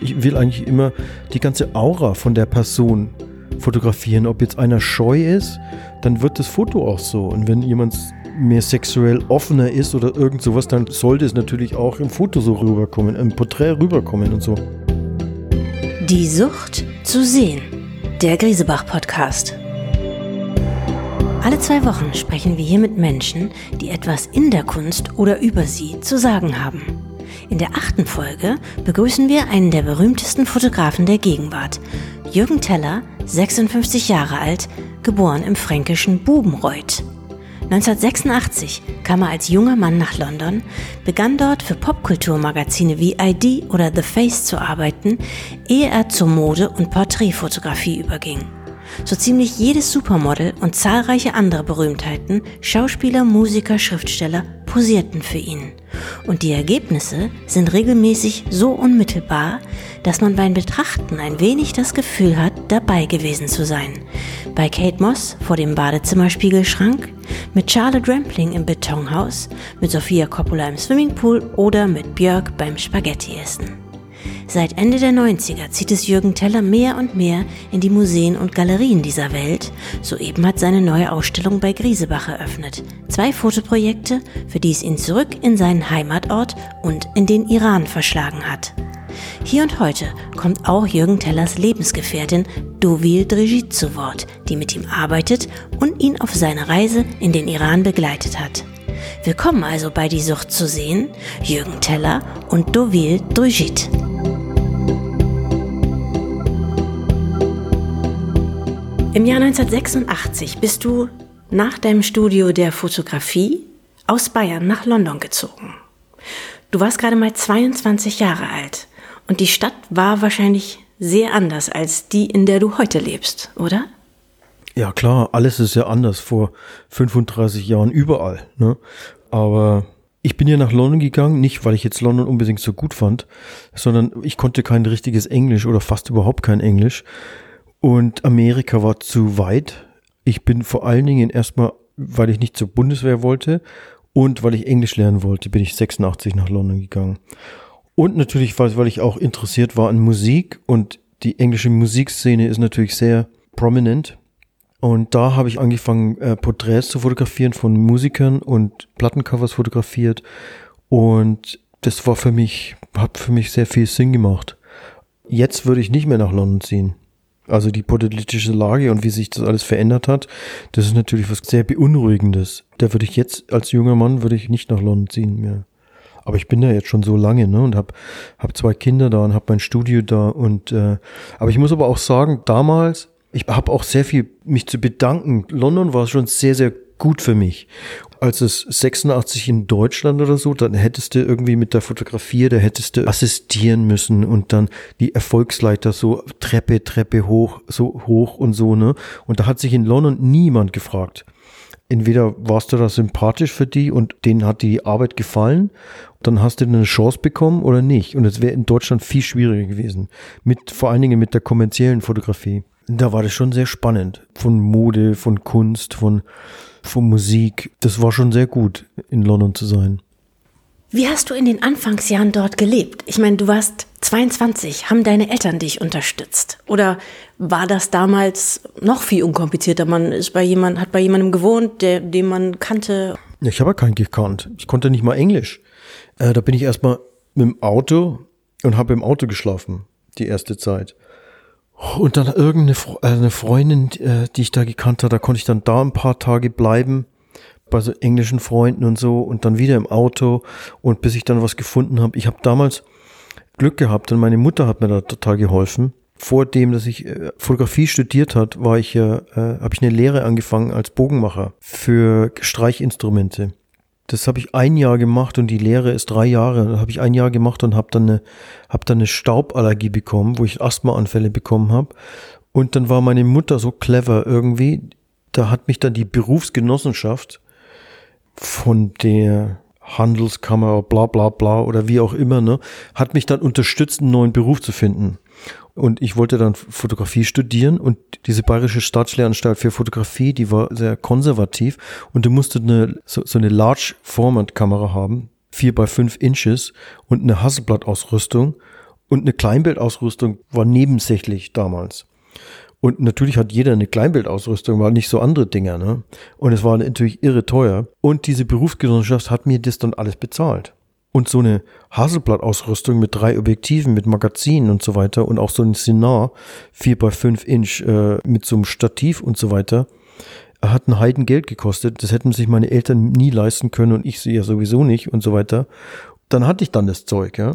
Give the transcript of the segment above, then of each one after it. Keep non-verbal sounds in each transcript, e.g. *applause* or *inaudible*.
Ich will eigentlich immer die ganze Aura von der Person fotografieren. Ob jetzt einer scheu ist, dann wird das Foto auch so. Und wenn jemand mehr sexuell offener ist oder irgend sowas, dann sollte es natürlich auch im Foto so rüberkommen, im Porträt rüberkommen und so. Die Sucht zu sehen. Der Griesebach-Podcast. Alle zwei Wochen sprechen wir hier mit Menschen, die etwas in der Kunst oder über sie zu sagen haben. In der achten Folge begrüßen wir einen der berühmtesten Fotografen der Gegenwart, Jürgen Teller, 56 Jahre alt, geboren im fränkischen Bubenreuth. 1986 kam er als junger Mann nach London, begann dort für Popkulturmagazine wie ID oder The Face zu arbeiten, ehe er zur Mode- und Porträtfotografie überging. So ziemlich jedes Supermodel und zahlreiche andere Berühmtheiten, Schauspieler, Musiker, Schriftsteller posierten für ihn. Und die Ergebnisse sind regelmäßig so unmittelbar, dass man beim Betrachten ein wenig das Gefühl hat, dabei gewesen zu sein. Bei Kate Moss vor dem Badezimmerspiegelschrank, mit Charlotte Rampling im Betonhaus, mit Sophia Coppola im Swimmingpool oder mit Björk beim Spaghetti-Essen. Seit Ende der 90er zieht es Jürgen Teller mehr und mehr in die Museen und Galerien dieser Welt. Soeben hat seine neue Ausstellung bei Griesebach eröffnet. Zwei Fotoprojekte, für die es ihn zurück in seinen Heimatort und in den Iran verschlagen hat. Hier und heute kommt auch Jürgen Tellers Lebensgefährtin Dovil Drigit zu Wort, die mit ihm arbeitet und ihn auf seiner Reise in den Iran begleitet hat. Willkommen also bei Die Sucht zu sehen, Jürgen Teller und Dovil Drigit. Im Jahr 1986 bist du nach deinem Studio der Fotografie aus Bayern nach London gezogen. Du warst gerade mal 22 Jahre alt und die Stadt war wahrscheinlich sehr anders als die, in der du heute lebst, oder? Ja klar, alles ist ja anders vor 35 Jahren überall. Ne? Aber ich bin ja nach London gegangen, nicht weil ich jetzt London unbedingt so gut fand, sondern ich konnte kein richtiges Englisch oder fast überhaupt kein Englisch. Und Amerika war zu weit. Ich bin vor allen Dingen erstmal, weil ich nicht zur Bundeswehr wollte und weil ich Englisch lernen wollte, bin ich 86 nach London gegangen. Und natürlich, weil, ich auch interessiert war an Musik und die englische Musikszene ist natürlich sehr prominent. Und da habe ich angefangen, äh, Porträts zu fotografieren von Musikern und Plattencovers fotografiert. Und das war für mich, hat für mich sehr viel Sinn gemacht. Jetzt würde ich nicht mehr nach London ziehen. Also die politische Lage und wie sich das alles verändert hat, das ist natürlich was sehr Beunruhigendes. Da würde ich jetzt als junger Mann würde ich nicht nach London ziehen mehr. Aber ich bin da jetzt schon so lange ne, und habe hab zwei Kinder da und habe mein Studio da und äh, aber ich muss aber auch sagen, damals ich habe auch sehr viel mich zu bedanken. London war schon sehr sehr gut für mich als es 86 in Deutschland oder so, dann hättest du irgendwie mit der Fotografie, da hättest du assistieren müssen und dann die Erfolgsleiter so Treppe, Treppe hoch, so hoch und so, ne? Und da hat sich in London niemand gefragt. Entweder warst du da sympathisch für die und denen hat die Arbeit gefallen, dann hast du eine Chance bekommen oder nicht. Und es wäre in Deutschland viel schwieriger gewesen. Mit, vor allen Dingen mit der kommerziellen Fotografie. Da war das schon sehr spannend. Von Mode, von Kunst, von von Musik. Das war schon sehr gut, in London zu sein. Wie hast du in den Anfangsjahren dort gelebt? Ich meine, du warst 22. Haben deine Eltern dich unterstützt? Oder war das damals noch viel unkomplizierter? Man ist bei jemand, hat bei jemandem gewohnt, der, den man kannte. Ich habe keinen gekannt. Ich konnte nicht mal Englisch. Äh, da bin ich erstmal mit dem Auto und habe im Auto geschlafen, die erste Zeit. Und dann irgendeine äh, eine Freundin, äh, die ich da gekannt habe, da konnte ich dann da ein paar Tage bleiben bei so englischen Freunden und so und dann wieder im Auto und bis ich dann was gefunden habe. Ich habe damals Glück gehabt und meine Mutter hat mir da total geholfen. Vor dem, dass ich äh, Fotografie studiert hat, war ich ja, äh, habe ich eine Lehre angefangen als Bogenmacher für Streichinstrumente das habe ich ein Jahr gemacht und die Lehre ist drei Jahre. Da habe ich ein Jahr gemacht und habe dann eine, hab dann eine Stauballergie bekommen, wo ich Asthmaanfälle bekommen habe. Und dann war meine Mutter so clever irgendwie, da hat mich dann die Berufsgenossenschaft von der Handelskammer, bla bla bla oder wie auch immer, ne, hat mich dann unterstützt, einen neuen Beruf zu finden. Und ich wollte dann Fotografie studieren und diese Bayerische Staatslehranstalt für Fotografie, die war sehr konservativ und du musstest eine, so, so eine Large Format Kamera haben, vier bei fünf Inches und eine Hasselblatt-Ausrüstung Und eine Kleinbildausrüstung war nebensächlich damals. Und natürlich hat jeder eine Kleinbildausrüstung, war nicht so andere Dinger, ne? Und es war natürlich irre teuer. Und diese Berufsgenossenschaft hat mir das dann alles bezahlt. Und so eine Hasselblatt-Ausrüstung mit drei Objektiven, mit Magazinen und so weiter und auch so ein Sinar 4 bei 5 Inch äh, mit so einem Stativ und so weiter, hat ein Heidengeld gekostet. Das hätten sich meine Eltern nie leisten können und ich sie ja sowieso nicht und so weiter. Dann hatte ich dann das Zeug, ja.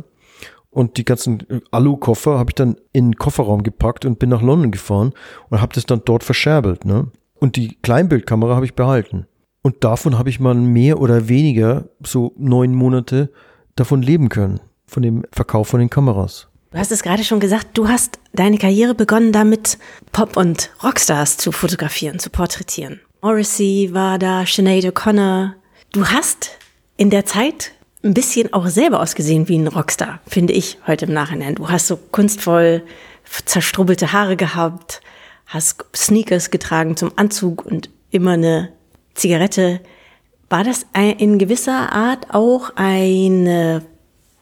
Und die ganzen äh, Alu-Koffer habe ich dann in den Kofferraum gepackt und bin nach London gefahren und habe das dann dort verscherbelt. Ne? Und die Kleinbildkamera habe ich behalten. Und davon habe ich mal mehr oder weniger so neun Monate davon leben können, von dem Verkauf von den Kameras. Du hast es gerade schon gesagt, du hast deine Karriere begonnen damit, Pop- und Rockstars zu fotografieren, zu porträtieren. Morrissey war da, Sinead O'Connor. Du hast in der Zeit ein bisschen auch selber ausgesehen wie ein Rockstar, finde ich heute im Nachhinein. Du hast so kunstvoll zerstrubbelte Haare gehabt, hast Sneakers getragen zum Anzug und immer eine Zigarette. War das in gewisser Art auch eine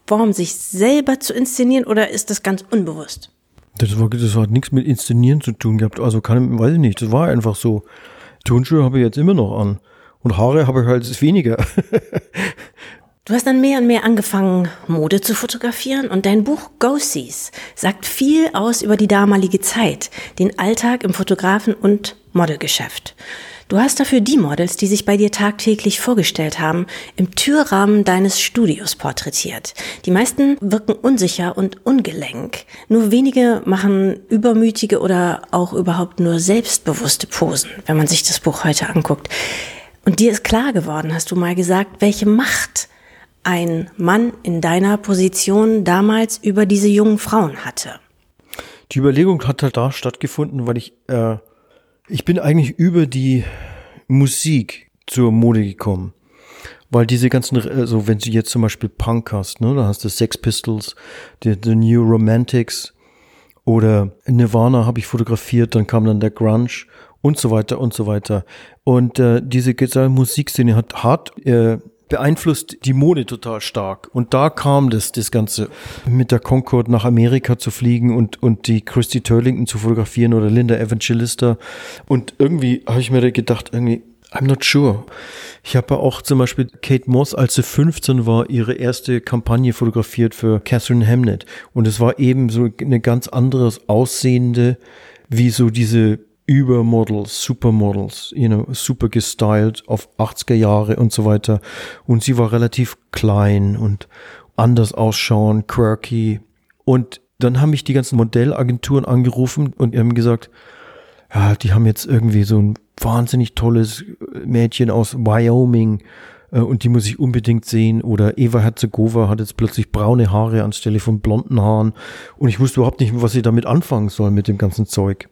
Form, sich selber zu inszenieren oder ist das ganz unbewusst? Das, war, das hat nichts mit Inszenieren zu tun gehabt. Also kann, weiß ich nicht, das war einfach so. Turnschuhe habe ich jetzt immer noch an. Und Haare habe ich halt weniger. *laughs* Du hast dann mehr und mehr angefangen, Mode zu fotografieren und dein Buch Go Sees sagt viel aus über die damalige Zeit, den Alltag im Fotografen- und Modelgeschäft. Du hast dafür die Models, die sich bei dir tagtäglich vorgestellt haben, im Türrahmen deines Studios porträtiert. Die meisten wirken unsicher und ungelenk. Nur wenige machen übermütige oder auch überhaupt nur selbstbewusste Posen, wenn man sich das Buch heute anguckt. Und dir ist klar geworden, hast du mal gesagt, welche Macht ein Mann in deiner Position damals über diese jungen Frauen hatte? Die Überlegung hat halt da stattgefunden, weil ich, äh, ich bin eigentlich über die Musik zur Mode gekommen. Weil diese ganzen, also wenn du jetzt zum Beispiel Punk hast, ne, da hast du Sex Pistols, die, The New Romantics oder Nirvana habe ich fotografiert, dann kam dann der Grunge und so weiter und so weiter. Und äh, diese Musikszene hat hart äh, beeinflusst die Mode total stark. Und da kam das, das Ganze mit der Concorde nach Amerika zu fliegen und, und die Christy Turlington zu fotografieren oder Linda Evangelista. Und irgendwie habe ich mir da gedacht, irgendwie, I'm not sure. Ich habe auch zum Beispiel Kate Moss, als sie 15 war, ihre erste Kampagne fotografiert für Catherine Hamnet. Und es war eben so eine ganz anderes aussehende, wie so diese Übermodels, Supermodels, you know, super gestylt auf 80er Jahre und so weiter. Und sie war relativ klein und anders ausschauen, quirky. Und dann haben mich die ganzen Modellagenturen angerufen und haben gesagt, ja, die haben jetzt irgendwie so ein wahnsinnig tolles Mädchen aus Wyoming äh, und die muss ich unbedingt sehen. Oder Eva Herzegova hat jetzt plötzlich braune Haare anstelle von blonden Haaren und ich wusste überhaupt nicht, was ich damit anfangen soll mit dem ganzen Zeug.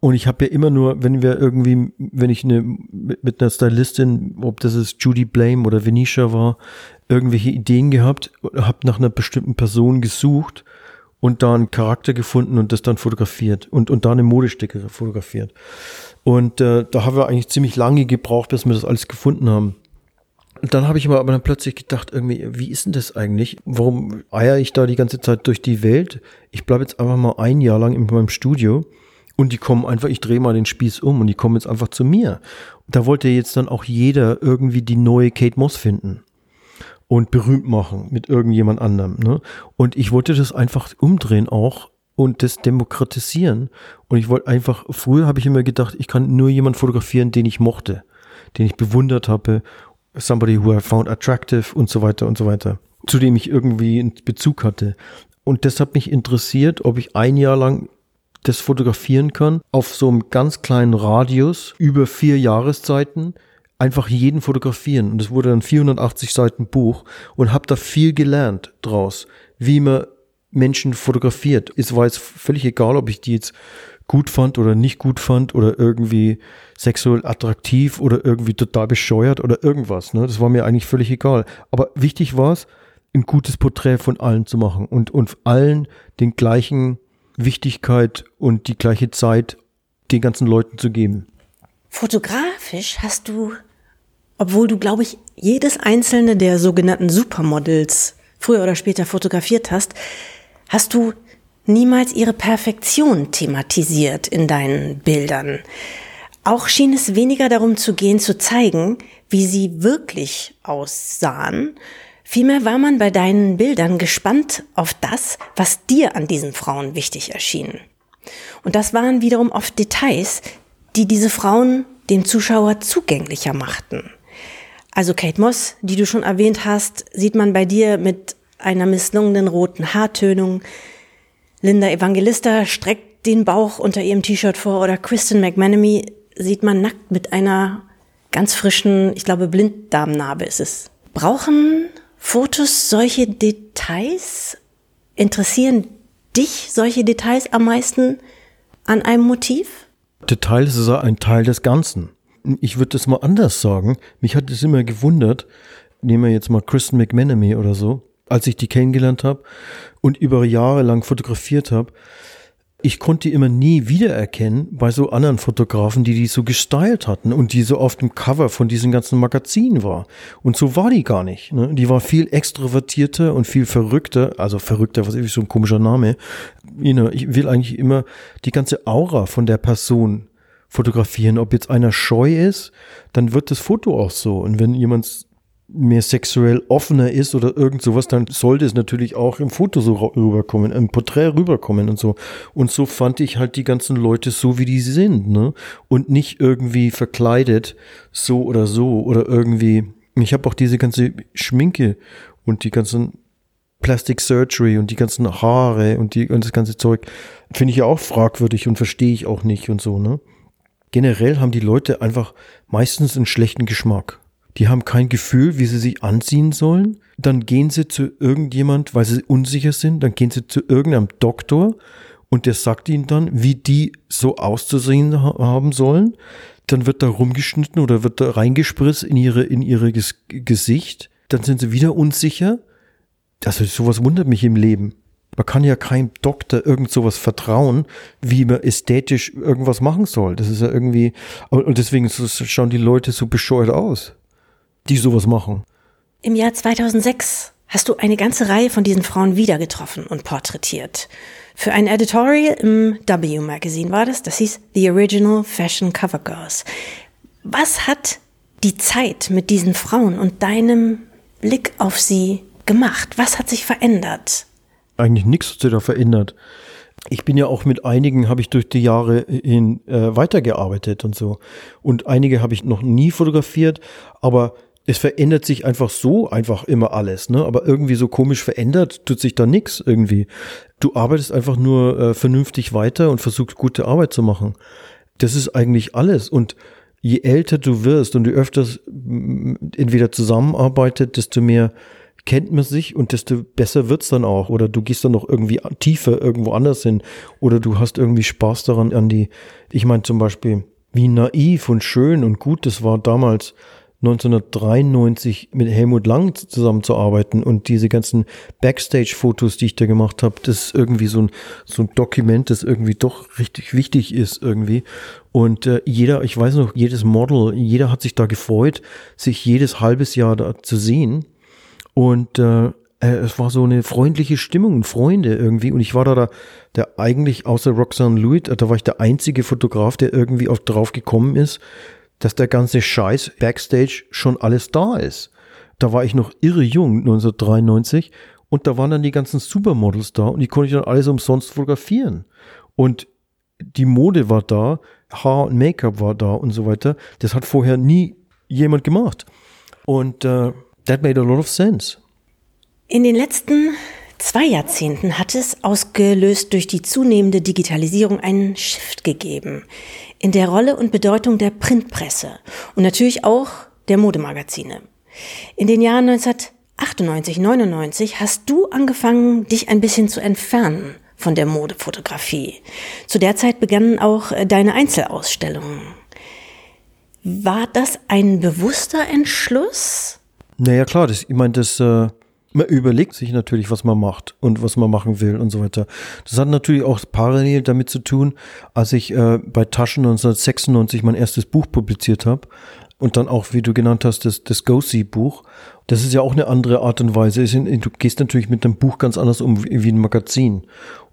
Und ich habe ja immer nur, wenn wir irgendwie, wenn ich eine, mit, mit einer Stylistin, ob das ist Judy Blame oder Venetia war, irgendwelche Ideen gehabt, habe nach einer bestimmten Person gesucht und da einen Charakter gefunden und das dann fotografiert und, und da eine Modestücke fotografiert. Und äh, da haben wir eigentlich ziemlich lange gebraucht, bis wir das alles gefunden haben. Und dann habe ich aber dann plötzlich gedacht, irgendwie, wie ist denn das eigentlich? Warum eier ich da die ganze Zeit durch die Welt? Ich bleibe jetzt einfach mal ein Jahr lang in meinem Studio und die kommen einfach, ich drehe mal den Spieß um und die kommen jetzt einfach zu mir. Da wollte jetzt dann auch jeder irgendwie die neue Kate Moss finden und berühmt machen mit irgendjemand anderem. Ne? Und ich wollte das einfach umdrehen auch und das demokratisieren. Und ich wollte einfach, früher habe ich immer gedacht, ich kann nur jemand fotografieren, den ich mochte, den ich bewundert habe, somebody who I found attractive und so weiter und so weiter, zu dem ich irgendwie einen Bezug hatte. Und das hat mich interessiert, ob ich ein Jahr lang das fotografieren kann, auf so einem ganz kleinen Radius über vier Jahreszeiten einfach jeden fotografieren. Und es wurde dann 480 Seiten Buch und habe da viel gelernt draus, wie man Menschen fotografiert. Es war jetzt völlig egal, ob ich die jetzt gut fand oder nicht gut fand oder irgendwie sexuell attraktiv oder irgendwie total bescheuert oder irgendwas. Ne? Das war mir eigentlich völlig egal. Aber wichtig war es, ein gutes Porträt von allen zu machen und, und allen den gleichen Wichtigkeit und die gleiche Zeit den ganzen Leuten zu geben. Fotografisch hast du, obwohl du, glaube ich, jedes einzelne der sogenannten Supermodels früher oder später fotografiert hast, hast du niemals ihre Perfektion thematisiert in deinen Bildern. Auch schien es weniger darum zu gehen, zu zeigen, wie sie wirklich aussahen. Vielmehr war man bei deinen Bildern gespannt auf das, was dir an diesen Frauen wichtig erschien. Und das waren wiederum oft Details, die diese Frauen dem Zuschauer zugänglicher machten. Also Kate Moss, die du schon erwähnt hast, sieht man bei dir mit einer misslungenen roten Haartönung. Linda Evangelista streckt den Bauch unter ihrem T-Shirt vor oder Kristen McManamy sieht man nackt mit einer ganz frischen, ich glaube, Blinddarmnarbe ist es. Brauchen Fotos solche Details? Interessieren dich solche Details am meisten an einem Motiv? Details ist ein Teil des Ganzen. Ich würde das mal anders sagen. Mich hat es immer gewundert, nehmen wir jetzt mal Kristen McManamy oder so, als ich die kennengelernt habe und über Jahre lang fotografiert habe, ich konnte die immer nie wiedererkennen bei so anderen Fotografen, die die so gestylt hatten und die so auf dem Cover von diesen ganzen Magazinen war. Und so war die gar nicht. Ne? Die war viel extrovertierter und viel verrückter, also verrückter, was ist so ein komischer Name. Ich will eigentlich immer die ganze Aura von der Person fotografieren. Ob jetzt einer scheu ist, dann wird das Foto auch so. Und wenn jemand mehr sexuell offener ist oder irgend sowas, dann sollte es natürlich auch im Foto so rüberkommen, im Porträt rüberkommen und so. Und so fand ich halt die ganzen Leute so, wie die sind, ne? Und nicht irgendwie verkleidet, so oder so, oder irgendwie. Ich habe auch diese ganze Schminke und die ganzen Plastic Surgery und die ganzen Haare und, die, und das ganze Zeug, finde ich ja auch fragwürdig und verstehe ich auch nicht und so, ne? Generell haben die Leute einfach meistens einen schlechten Geschmack die haben kein Gefühl, wie sie sich anziehen sollen. Dann gehen sie zu irgendjemand, weil sie unsicher sind, dann gehen sie zu irgendeinem Doktor und der sagt ihnen dann, wie die so auszusehen haben sollen. Dann wird da rumgeschnitten oder wird da reingespritzt in ihre, in ihre Gesicht. Dann sind sie wieder unsicher. Also sowas wundert mich im Leben. Man kann ja keinem Doktor irgend sowas vertrauen, wie man ästhetisch irgendwas machen soll. Das ist ja irgendwie, und deswegen schauen die Leute so bescheuert aus die sowas machen. Im Jahr 2006 hast du eine ganze Reihe von diesen Frauen wieder getroffen und porträtiert. Für ein Editorial im W Magazine war das, das hieß The Original Fashion Cover Girls. Was hat die Zeit mit diesen Frauen und deinem Blick auf sie gemacht? Was hat sich verändert? Eigentlich nichts hat sich da verändert ich bin ja auch mit einigen, habe ich durch die Jahre hin äh, weitergearbeitet und so. Und einige habe ich noch nie fotografiert, aber es verändert sich einfach so einfach immer alles, ne? Aber irgendwie so komisch verändert tut sich da nichts irgendwie. Du arbeitest einfach nur äh, vernünftig weiter und versuchst gute Arbeit zu machen. Das ist eigentlich alles. Und je älter du wirst und du öfters entweder zusammenarbeitet, desto mehr kennt man sich und desto besser wird's dann auch. Oder du gehst dann noch irgendwie tiefer irgendwo anders hin. Oder du hast irgendwie Spaß daran an die, ich meine zum Beispiel, wie naiv und schön und gut das war damals, 1993 mit Helmut Lang zusammenzuarbeiten und diese ganzen Backstage-Fotos, die ich da gemacht habe, das ist irgendwie so ein, so ein Dokument, das irgendwie doch richtig wichtig ist irgendwie. Und äh, jeder, ich weiß noch, jedes Model, jeder hat sich da gefreut, sich jedes halbes Jahr da zu sehen. Und äh, äh es war so eine freundliche Stimmung, Freunde irgendwie. Und ich war da, da der eigentlich außer Roxanne Lewitt, da war ich der einzige Fotograf, der irgendwie auch drauf gekommen ist, dass der ganze Scheiß Backstage schon alles da ist. Da war ich noch irre jung, 1993, und da waren dann die ganzen Supermodels da und die konnte ich dann alles umsonst fotografieren. Und die Mode war da, Haar und Make-up war da und so weiter. Das hat vorher nie jemand gemacht. Und uh, that made a lot of sense. In den letzten zwei Jahrzehnten hat es, ausgelöst durch die zunehmende Digitalisierung, einen Shift gegeben in der Rolle und Bedeutung der Printpresse und natürlich auch der Modemagazine. In den Jahren 1998, 99 hast du angefangen, dich ein bisschen zu entfernen von der Modefotografie. Zu der Zeit begannen auch äh, deine Einzelausstellungen. War das ein bewusster Entschluss? Naja, klar, das, ich meine, das, äh, man überlegt sich natürlich, was man macht und was man machen will und so weiter. Das hat natürlich auch parallel damit zu tun, als ich äh, bei Taschen 1996 mein erstes Buch publiziert habe. Und dann auch, wie du genannt hast, das, das Go-See-Buch. Das ist ja auch eine andere Art und Weise. Du gehst natürlich mit einem Buch ganz anders um wie ein Magazin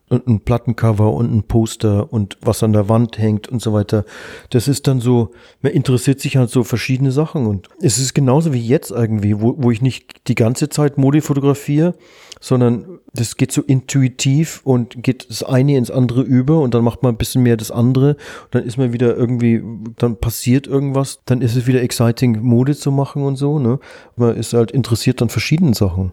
und ein Plattencover und ein Poster und was an der Wand hängt und so weiter. Das ist dann so, man interessiert sich halt so verschiedene Sachen und es ist genauso wie jetzt irgendwie, wo, wo ich nicht die ganze Zeit Mode fotografiere, sondern das geht so intuitiv und geht das eine ins andere über und dann macht man ein bisschen mehr das andere dann ist man wieder irgendwie, dann passiert irgendwas, dann ist es wieder exciting, Mode zu machen und so, ne? Man ist halt interessiert an verschiedenen Sachen.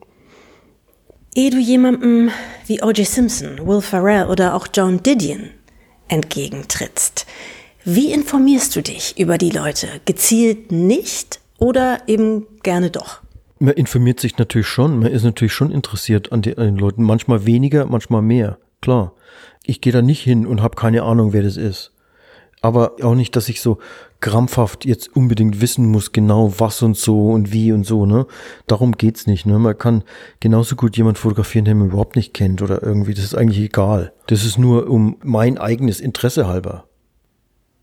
Ehe du jemandem wie O.J. Simpson, Will Ferrell oder auch Joan Didion entgegentrittst, wie informierst du dich über die Leute? Gezielt nicht oder eben gerne doch? Man informiert sich natürlich schon, man ist natürlich schon interessiert an, die, an den Leuten, manchmal weniger, manchmal mehr, klar. Ich gehe da nicht hin und habe keine Ahnung, wer das ist. Aber auch nicht, dass ich so krampfhaft jetzt unbedingt wissen muss, genau was und so und wie und so, ne? Darum geht's nicht, ne? Man kann genauso gut jemand fotografieren, den man überhaupt nicht kennt oder irgendwie, das ist eigentlich egal. Das ist nur um mein eigenes Interesse halber.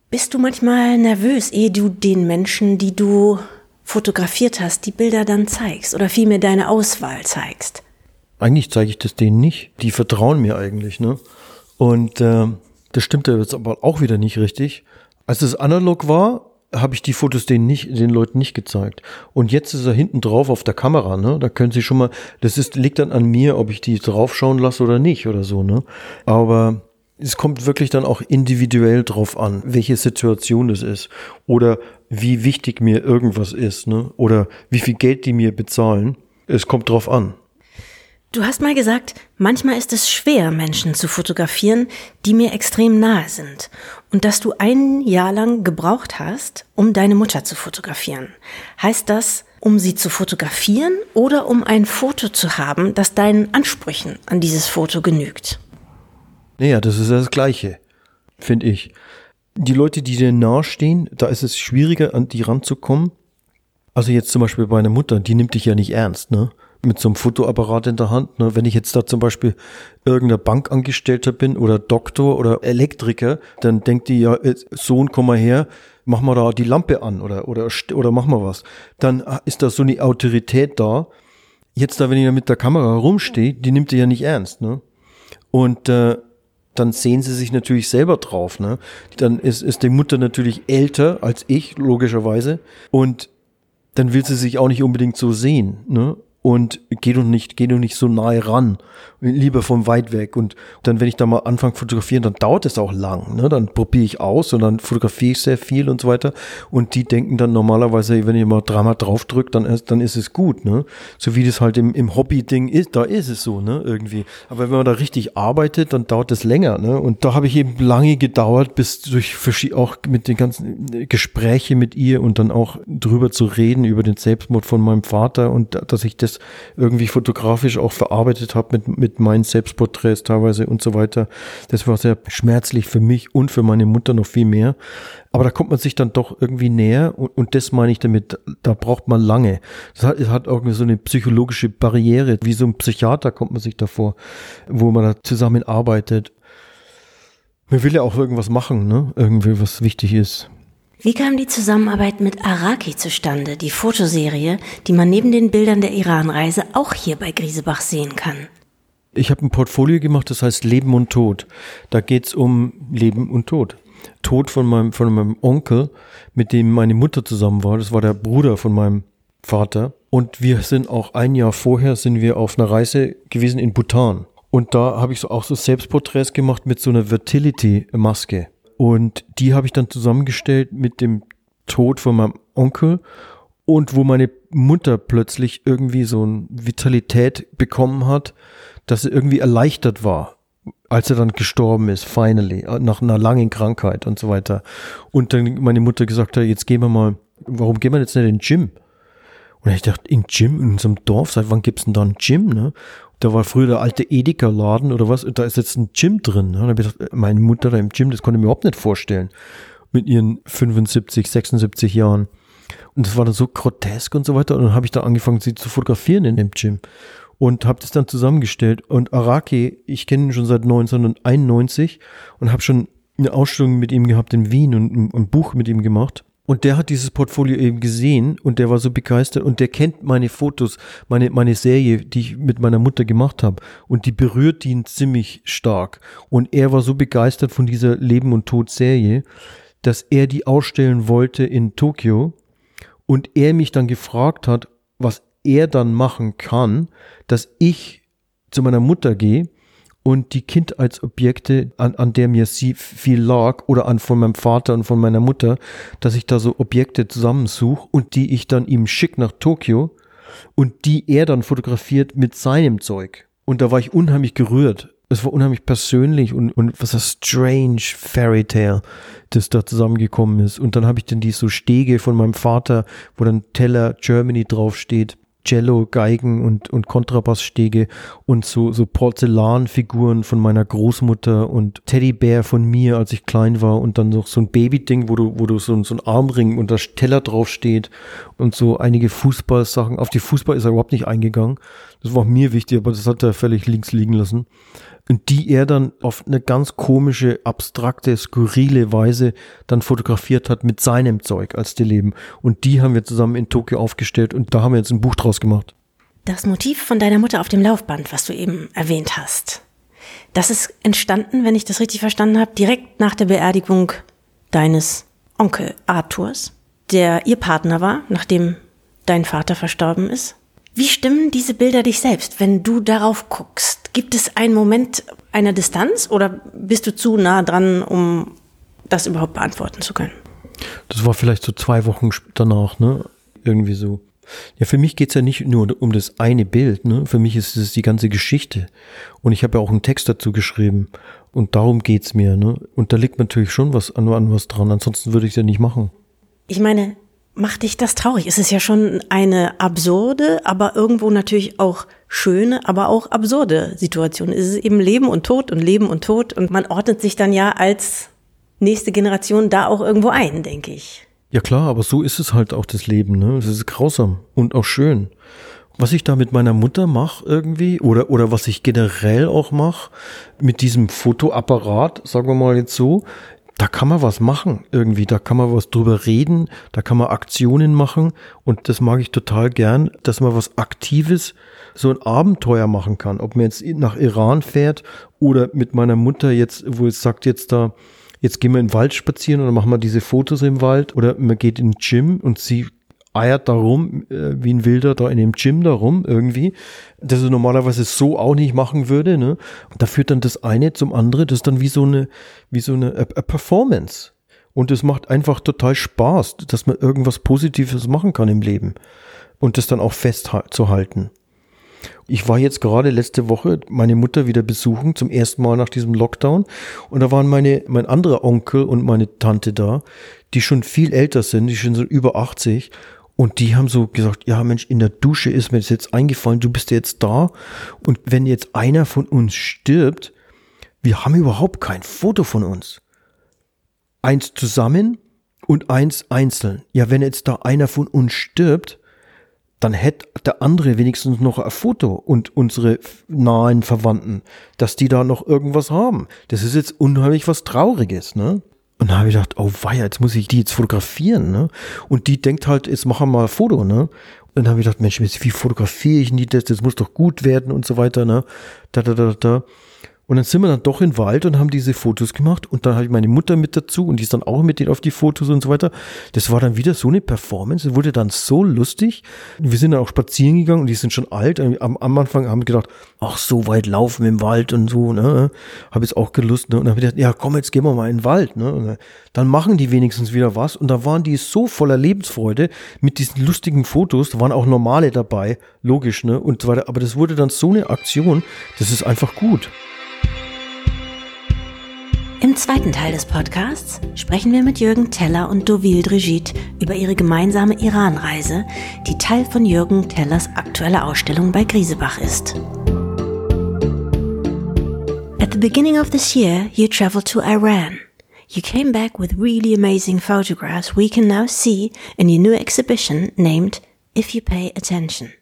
Bist du manchmal nervös, ehe du den Menschen, die du fotografiert hast, die Bilder dann zeigst oder vielmehr deine Auswahl zeigst? Eigentlich zeige ich das denen nicht. Die vertrauen mir eigentlich, ne? Und äh, das stimmt ja jetzt aber auch wieder nicht richtig. Als es analog war, habe ich die Fotos denen nicht, den Leuten nicht gezeigt. Und jetzt ist er hinten drauf auf der Kamera, ne? Da können sie schon mal, das ist, liegt dann an mir, ob ich die draufschauen lasse oder nicht oder so, ne? Aber es kommt wirklich dann auch individuell drauf an, welche Situation es ist oder wie wichtig mir irgendwas ist, ne? Oder wie viel Geld die mir bezahlen. Es kommt drauf an. Du hast mal gesagt, manchmal ist es schwer, Menschen zu fotografieren, die mir extrem nahe sind. Und dass du ein Jahr lang gebraucht hast, um deine Mutter zu fotografieren. Heißt das, um sie zu fotografieren oder um ein Foto zu haben, das deinen Ansprüchen an dieses Foto genügt? Naja, das ist das Gleiche, finde ich. Die Leute, die dir nahestehen, da ist es schwieriger, an die ranzukommen. Also jetzt zum Beispiel bei einer Mutter, die nimmt dich ja nicht ernst, ne? Mit so einem Fotoapparat in der Hand. Ne? Wenn ich jetzt da zum Beispiel irgendeiner Bankangestellter bin oder Doktor oder Elektriker, dann denkt die ja, Sohn, komm mal her, mach mal da die Lampe an oder, oder, oder mach mal was. Dann ist da so eine Autorität da. Jetzt da, wenn ich da mit der Kamera rumstehe, die nimmt die ja nicht ernst. Ne? Und äh, dann sehen sie sich natürlich selber drauf. Ne? Dann ist, ist die Mutter natürlich älter als ich, logischerweise. Und dann will sie sich auch nicht unbedingt so sehen. Ne? Und geh du nicht, geh du nicht so nahe ran, lieber von weit weg. Und dann, wenn ich da mal anfange fotografieren, dann dauert es auch lang. Ne? Dann probiere ich aus und dann fotografiere ich sehr viel und so weiter. Und die denken dann normalerweise, wenn ich mal dreimal draufdrücke, dann ist, dann ist es gut. Ne? So wie das halt im, im Hobby-Ding ist, da ist es so, ne? Irgendwie. Aber wenn man da richtig arbeitet, dann dauert es länger. Ne? Und da habe ich eben lange gedauert, bis durch auch mit den ganzen Gespräche mit ihr und dann auch drüber zu reden, über den Selbstmord von meinem Vater und dass ich das irgendwie fotografisch auch verarbeitet habe mit, mit meinen Selbstporträts teilweise und so weiter. Das war sehr schmerzlich für mich und für meine Mutter noch viel mehr. Aber da kommt man sich dann doch irgendwie näher und, und das meine ich damit, da braucht man lange. Das hat, das hat irgendwie so eine psychologische Barriere, wie so ein Psychiater kommt man sich davor, wo man da zusammenarbeitet. Man will ja auch irgendwas machen, ne? Irgendwie, was wichtig ist. Wie kam die Zusammenarbeit mit Araki zustande, die Fotoserie, die man neben den Bildern der Iranreise auch hier bei Griesebach sehen kann? Ich habe ein Portfolio gemacht, das heißt Leben und Tod. Da geht's um Leben und Tod. Tod von meinem, von meinem Onkel, mit dem meine Mutter zusammen war. Das war der Bruder von meinem Vater. Und wir sind auch ein Jahr vorher sind wir auf einer Reise gewesen in Bhutan. Und da habe ich so auch so Selbstporträts gemacht mit so einer Fertility-Maske. Und die habe ich dann zusammengestellt mit dem Tod von meinem Onkel und wo meine Mutter plötzlich irgendwie so eine Vitalität bekommen hat, dass sie irgendwie erleichtert war, als er dann gestorben ist, finally, nach einer langen Krankheit und so weiter. Und dann meine Mutter gesagt hat, jetzt gehen wir mal, warum gehen wir jetzt nicht in den Gym? Und ich dachte, in Gym in unserem Dorf, seit wann gibt's denn da ein Gym, ne? Da war früher der alte Edeka-Laden oder was, da ist jetzt ein Gym drin. Ne? Da habe ich gedacht, meine Mutter da im Gym, das konnte ich mir überhaupt nicht vorstellen. Mit ihren 75, 76 Jahren. Und das war dann so grotesk und so weiter. Und dann habe ich da angefangen, sie zu fotografieren in dem Gym. Und habe das dann zusammengestellt. Und Araki, ich kenne ihn schon seit 1991 und habe schon eine Ausstellung mit ihm gehabt in Wien und ein Buch mit ihm gemacht. Und der hat dieses Portfolio eben gesehen und der war so begeistert und der kennt meine Fotos, meine, meine Serie, die ich mit meiner Mutter gemacht habe. Und die berührt ihn ziemlich stark. Und er war so begeistert von dieser Leben und Tod Serie, dass er die ausstellen wollte in Tokio und er mich dann gefragt hat, was er dann machen kann, dass ich zu meiner Mutter gehe und die Kindheitsobjekte, an, an der mir sie viel lag, oder an von meinem Vater und von meiner Mutter, dass ich da so Objekte zusammensuche und die ich dann ihm schick nach Tokio und die er dann fotografiert mit seinem Zeug. Und da war ich unheimlich gerührt. Es war unheimlich persönlich und, und was ein strange Fairy Tale, das da zusammengekommen ist. Und dann habe ich dann die so Stege von meinem Vater, wo dann Teller Germany draufsteht. Cello, Geigen und, und Kontrabassstege und so, so Porzellanfiguren von meiner Großmutter und Teddybär von mir, als ich klein war und dann noch so ein Babyding, wo du, wo du so, so ein Armring und da Teller draufsteht und so einige Fußballsachen. Auf die Fußball ist er überhaupt nicht eingegangen. Das war mir wichtig, aber das hat er völlig links liegen lassen die er dann auf eine ganz komische, abstrakte, skurrile Weise dann fotografiert hat mit seinem Zeug als die leben. Und die haben wir zusammen in Tokio aufgestellt und da haben wir jetzt ein Buch draus gemacht. Das Motiv von deiner Mutter auf dem Laufband, was du eben erwähnt hast, das ist entstanden, wenn ich das richtig verstanden habe, direkt nach der Beerdigung deines Onkel Arthurs, der ihr Partner war, nachdem dein Vater verstorben ist. Wie stimmen diese Bilder dich selbst, wenn du darauf guckst? Gibt es einen Moment einer Distanz oder bist du zu nah dran, um das überhaupt beantworten zu können? Das war vielleicht so zwei Wochen danach, ne? Irgendwie so. Ja, für mich geht's ja nicht nur um das eine Bild, ne? Für mich ist es die ganze Geschichte. Und ich habe ja auch einen Text dazu geschrieben. Und darum geht's mir, ne? Und da liegt natürlich schon was an, an was dran, ansonsten würde ich es ja nicht machen. Ich meine, macht dich das traurig? Es ist ja schon eine absurde, aber irgendwo natürlich auch schöne, aber auch absurde Situation. Es ist eben Leben und Tod und Leben und Tod und man ordnet sich dann ja als nächste Generation da auch irgendwo ein, denke ich. Ja klar, aber so ist es halt auch das Leben, ne? Es ist grausam und auch schön. Was ich da mit meiner Mutter mache irgendwie oder oder was ich generell auch mache mit diesem Fotoapparat, sagen wir mal jetzt so, da kann man was machen irgendwie, da kann man was drüber reden, da kann man Aktionen machen und das mag ich total gern, dass man was Aktives, so ein Abenteuer machen kann. Ob man jetzt nach Iran fährt oder mit meiner Mutter jetzt, wo es sagt jetzt da, jetzt gehen wir in den Wald spazieren oder machen wir diese Fotos im Wald oder man geht in den Gym und sie eiert da rum, äh, wie ein Wilder da in dem Gym da rum irgendwie, das er normalerweise so auch nicht machen würde, ne? Und da führt dann das eine zum anderen, das ist dann wie so eine, wie so eine a, a Performance. Und es macht einfach total Spaß, dass man irgendwas Positives machen kann im Leben. Und das dann auch festzuhalten. Ich war jetzt gerade letzte Woche meine Mutter wieder besuchen, zum ersten Mal nach diesem Lockdown. Und da waren meine, mein anderer Onkel und meine Tante da, die schon viel älter sind, die schon so über 80. Und die haben so gesagt, ja Mensch, in der Dusche ist mir das jetzt eingefallen, du bist jetzt da. Und wenn jetzt einer von uns stirbt, wir haben überhaupt kein Foto von uns. Eins zusammen und eins einzeln. Ja, wenn jetzt da einer von uns stirbt, dann hätte der andere wenigstens noch ein Foto und unsere nahen Verwandten, dass die da noch irgendwas haben. Das ist jetzt unheimlich was Trauriges, ne? Und da habe ich gedacht, oh weia, jetzt muss ich die jetzt fotografieren, ne? Und die denkt halt, jetzt machen wir mal ein Foto, ne? Und dann habe ich gedacht, Mensch, wie fotografiere ich denn die das? Das muss doch gut werden und so weiter, ne? Da, da, da, da. Und dann sind wir dann doch den Wald und haben diese Fotos gemacht. Und dann habe ich meine Mutter mit dazu und die ist dann auch mit denen auf die Fotos und so weiter. Das war dann wieder so eine Performance. Das wurde dann so lustig. Wir sind dann auch spazieren gegangen und die sind schon alt. Am, am Anfang haben wir gedacht, ach, so weit laufen im Wald und so, ne? Habe jetzt auch gelust, ne? Und dann habe ich gedacht, ja, komm, jetzt gehen wir mal in den Wald, ne? Dann machen die wenigstens wieder was. Und da waren die so voller Lebensfreude mit diesen lustigen Fotos. Da waren auch normale dabei, logisch, ne? Und so weiter. Aber das wurde dann so eine Aktion. Das ist einfach gut. Im zweiten Teil des Podcasts sprechen wir mit Jürgen Teller und Dovil Drigit über ihre gemeinsame Iranreise, die Teil von Jürgen Tellers aktueller Ausstellung bei Griesebach ist. At the beginning of this year, you traveled to Iran. You came back with really amazing photographs we can now see in your new exhibition named If You Pay Attention.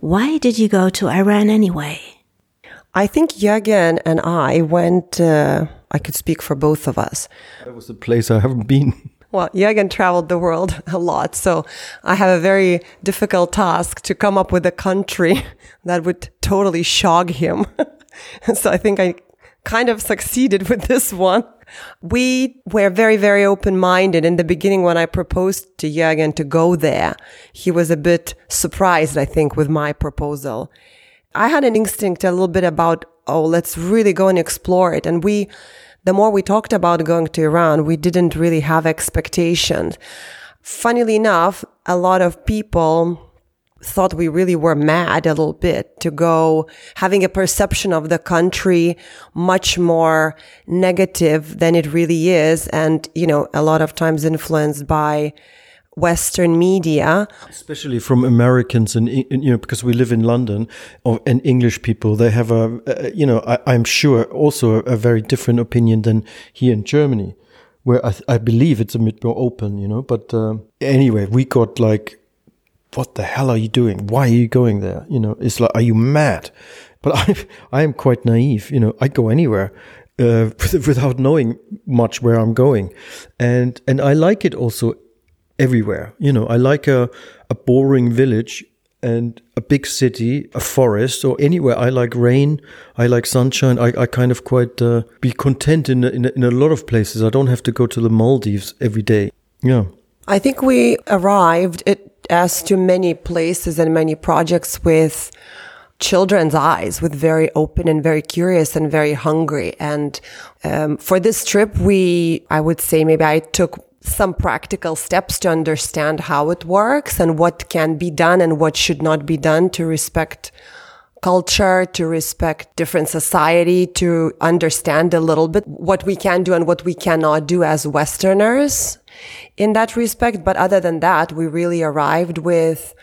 Why did you go to Iran anyway? I think Jürgen and I went, uh, I could speak for both of us. That was a place I haven't been. Well, Jürgen traveled the world *laughs* a lot, so I have a very difficult task to come up with a country *laughs* that would totally shock him. *laughs* so I think I kind of succeeded with this one. We were very, very open minded. In the beginning, when I proposed to Jürgen to go there, he was a bit surprised, I think, with my proposal. I had an instinct a little bit about, oh, let's really go and explore it. And we, the more we talked about going to Iran, we didn't really have expectations. Funnily enough, a lot of people thought we really were mad a little bit to go having a perception of the country much more negative than it really is. And, you know, a lot of times influenced by Western media, especially from Americans and you know because we live in London, and English people, they have a, a you know I, am sure also a, very different opinion than here in Germany, where I, I believe it's a bit more open, you know. But uh, anyway, we got like what the hell are you doing? Why are you going there? You know, it's like, are you mad? But *laughs* I, I am quite naive. You know, I go anywhere uh, *laughs* without knowing much where I'm going, and and I like it also everywhere. You know, I like a a boring village and a big city, a forest, or anywhere. I like rain. I like sunshine. I, I kind of quite uh, be content in, in in a lot of places. I don't have to go to the Maldives every day. Yeah. I think we arrived at as to many places and many projects with children's eyes, with very open and very curious and very hungry. And um, for this trip, we, I would say, maybe I took some practical steps to understand how it works and what can be done and what should not be done to respect culture, to respect different society, to understand a little bit what we can do and what we cannot do as Westerners in that respect. But other than that, we really arrived with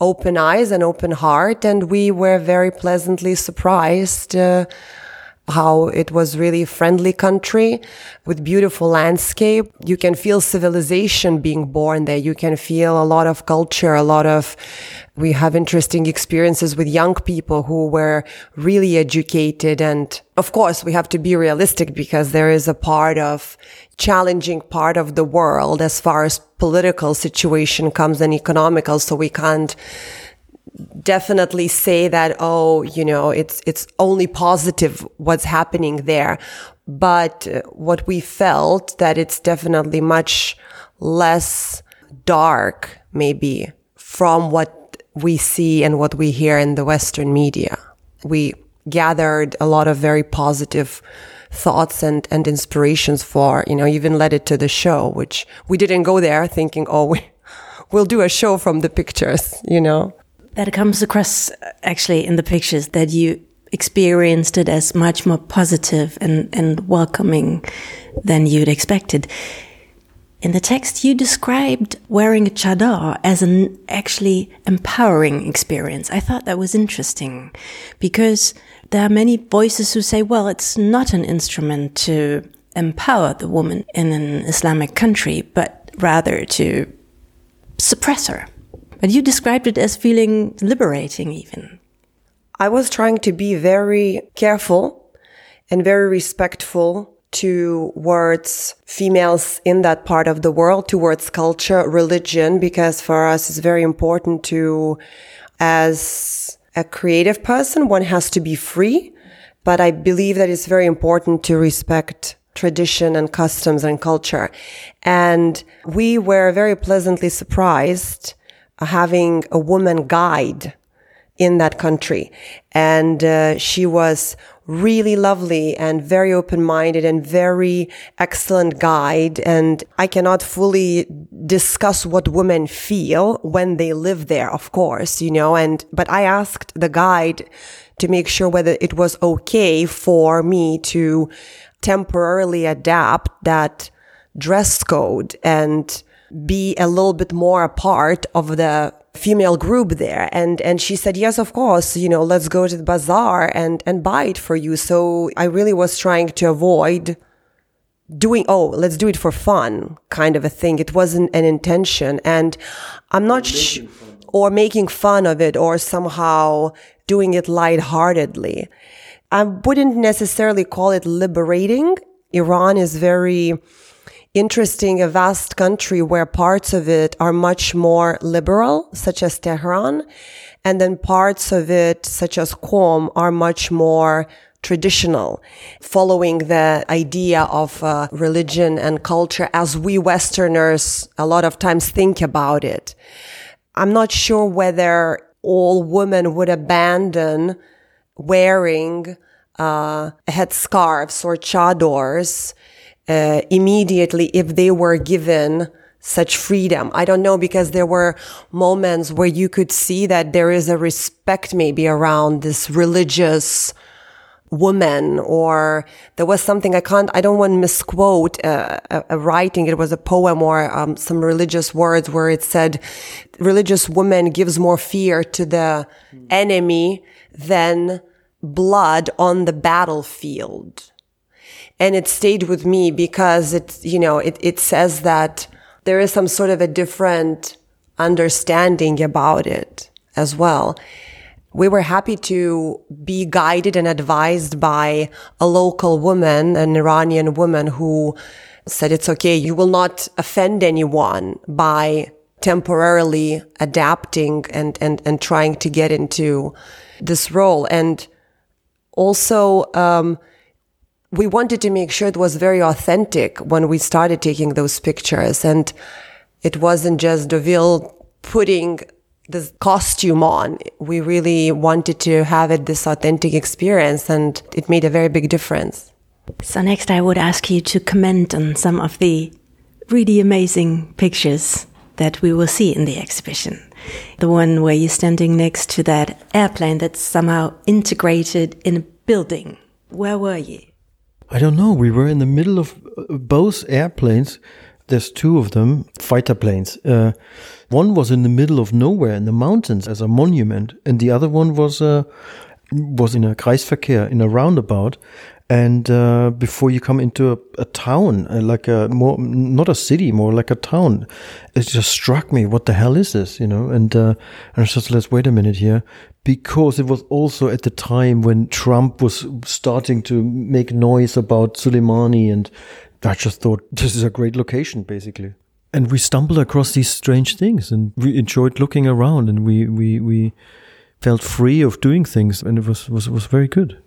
open eyes and open heart. And we were very pleasantly surprised. Uh, how it was really friendly country with beautiful landscape. You can feel civilization being born there. You can feel a lot of culture, a lot of, we have interesting experiences with young people who were really educated. And of course, we have to be realistic because there is a part of challenging part of the world as far as political situation comes and economical. So we can't definitely say that, oh, you know, it's, it's only positive what's happening there. But uh, what we felt that it's definitely much less dark, maybe from what we see and what we hear in the Western media. We gathered a lot of very positive thoughts and, and inspirations for, you know, even led it to the show, which we didn't go there thinking, oh, *laughs* we, we'll do a show from the pictures, you know that comes across uh, actually in the pictures that you experienced it as much more positive and, and welcoming than you'd expected. In the text, you described wearing a chadar as an actually empowering experience. I thought that was interesting because there are many voices who say, well, it's not an instrument to empower the woman in an Islamic country, but rather to suppress her. But you described it as feeling liberating even. I was trying to be very careful and very respectful towards females in that part of the world, towards culture, religion, because for us it's very important to, as a creative person, one has to be free. But I believe that it's very important to respect tradition and customs and culture. And we were very pleasantly surprised having a woman guide in that country. And uh, she was really lovely and very open-minded and very excellent guide. And I cannot fully discuss what women feel when they live there, of course, you know, and, but I asked the guide to make sure whether it was okay for me to temporarily adapt that dress code and be a little bit more a part of the female group there. And and she said yes of course you know let's go to the bazaar and and buy it for you. So i really was trying to avoid doing oh let's do it for fun kind of a thing. It wasn't an intention. And i'm not sure or making fun of it or somehow doing it lightheartedly. I wouldn't necessarily call it liberating. Iran is very interesting, a vast country where parts of it are much more liberal, such as Tehran, and then parts of it, such as Qom, are much more traditional, following the idea of uh, religion and culture as we Westerners a lot of times think about it. I'm not sure whether all women would abandon wearing uh, headscarves or chadors uh, immediately if they were given such freedom. I don't know because there were moments where you could see that there is a respect maybe around this religious woman or there was something I can't, I don't want to misquote a, a, writing. It was a poem or um, some religious words where it said religious woman gives more fear to the enemy than blood on the battlefield. And it stayed with me because it, you know, it, it says that there is some sort of a different understanding about it as well. We were happy to be guided and advised by a local woman, an Iranian woman who said it's okay. You will not offend anyone by temporarily adapting and, and, and trying to get into this role. And also, um, we wanted to make sure it was very authentic when we started taking those pictures. And it wasn't just Deauville putting this costume on. We really wanted to have it this authentic experience and it made a very big difference. So next I would ask you to comment on some of the really amazing pictures that we will see in the exhibition. The one where you're standing next to that airplane that's somehow integrated in a building. Where were you? I don't know. We were in the middle of uh, both airplanes. There's two of them, fighter planes. Uh, one was in the middle of nowhere in the mountains as a monument, and the other one was uh, was in a Kreisverkehr in a roundabout. And uh, before you come into a, a town, uh, like a more not a city, more like a town, it just struck me, what the hell is this, you know? And uh, and I just let's wait a minute here, because it was also at the time when Trump was starting to make noise about Soleimani, and I just thought this is a great location, basically. And we stumbled across these strange things, and we enjoyed looking around, and we we we felt free of doing things, and it was was was very good.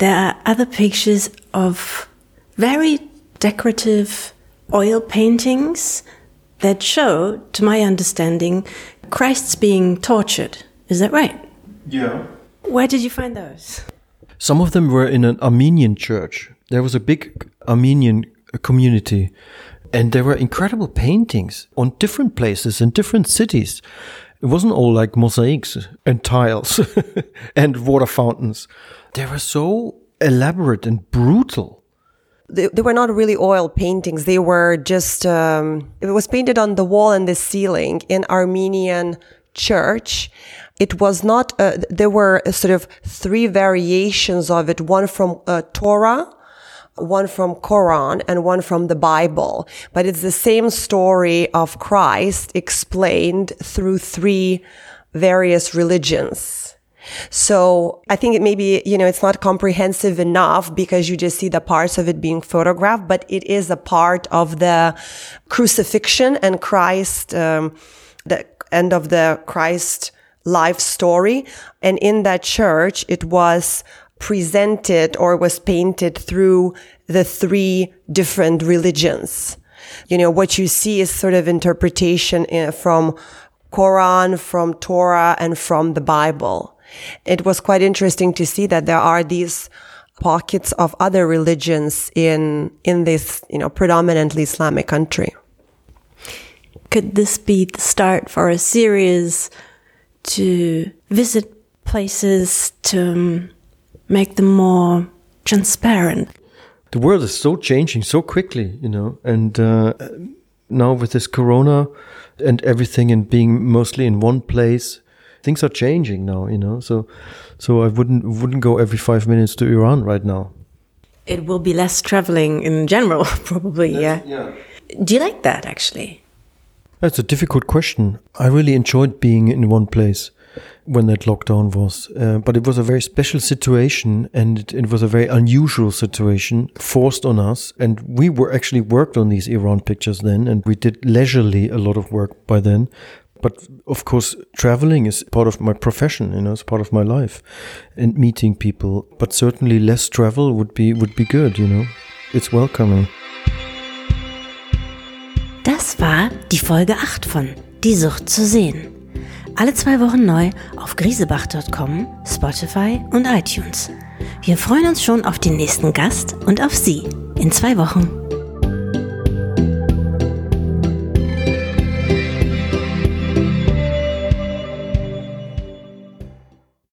There are other pictures of very decorative oil paintings that show, to my understanding, Christ's being tortured. Is that right? Yeah. Where did you find those? Some of them were in an Armenian church. There was a big Armenian community, and there were incredible paintings on different places in different cities. It wasn't all like mosaics and tiles *laughs* and water fountains. They were so elaborate and brutal. They, they were not really oil paintings. They were just, um, it was painted on the wall and the ceiling in Armenian church. It was not, uh, there were sort of three variations of it, one from uh, Torah, one from Quran and one from the Bible. But it's the same story of Christ explained through three various religions. So I think it maybe, you know, it's not comprehensive enough because you just see the parts of it being photographed, but it is a part of the crucifixion and Christ, um, the end of the Christ life story. And in that church, it was presented or was painted through the three different religions. You know, what you see is sort of interpretation uh, from Quran, from Torah, and from the Bible. It was quite interesting to see that there are these pockets of other religions in in this, you know, predominantly Islamic country. Could this be the start for a series to visit places to make them more transparent? The world is so changing so quickly, you know, and uh, now with this corona and everything and being mostly in one place, things are changing now, you know. So, so I wouldn't wouldn't go every five minutes to Iran right now. It will be less traveling in general, *laughs* probably. Yeah. yeah. Do you like that actually? That's a difficult question. I really enjoyed being in one place, when that lockdown was. Uh, but it was a very special situation and it, it, was a very unusual situation forced on us. And we were actually worked on these Iran pictures then and we did leisurely a lot of work by then. But of course, traveling is part of my profession, you know, it's part of my life and meeting people. But certainly less travel would be, would be good, you know. It's welcoming. Das war die Folge 8 von Die Sucht zu sehen. Alle zwei Wochen neu auf griesebach.com, Spotify und iTunes. Wir freuen uns schon auf den nächsten Gast und auf Sie in zwei Wochen.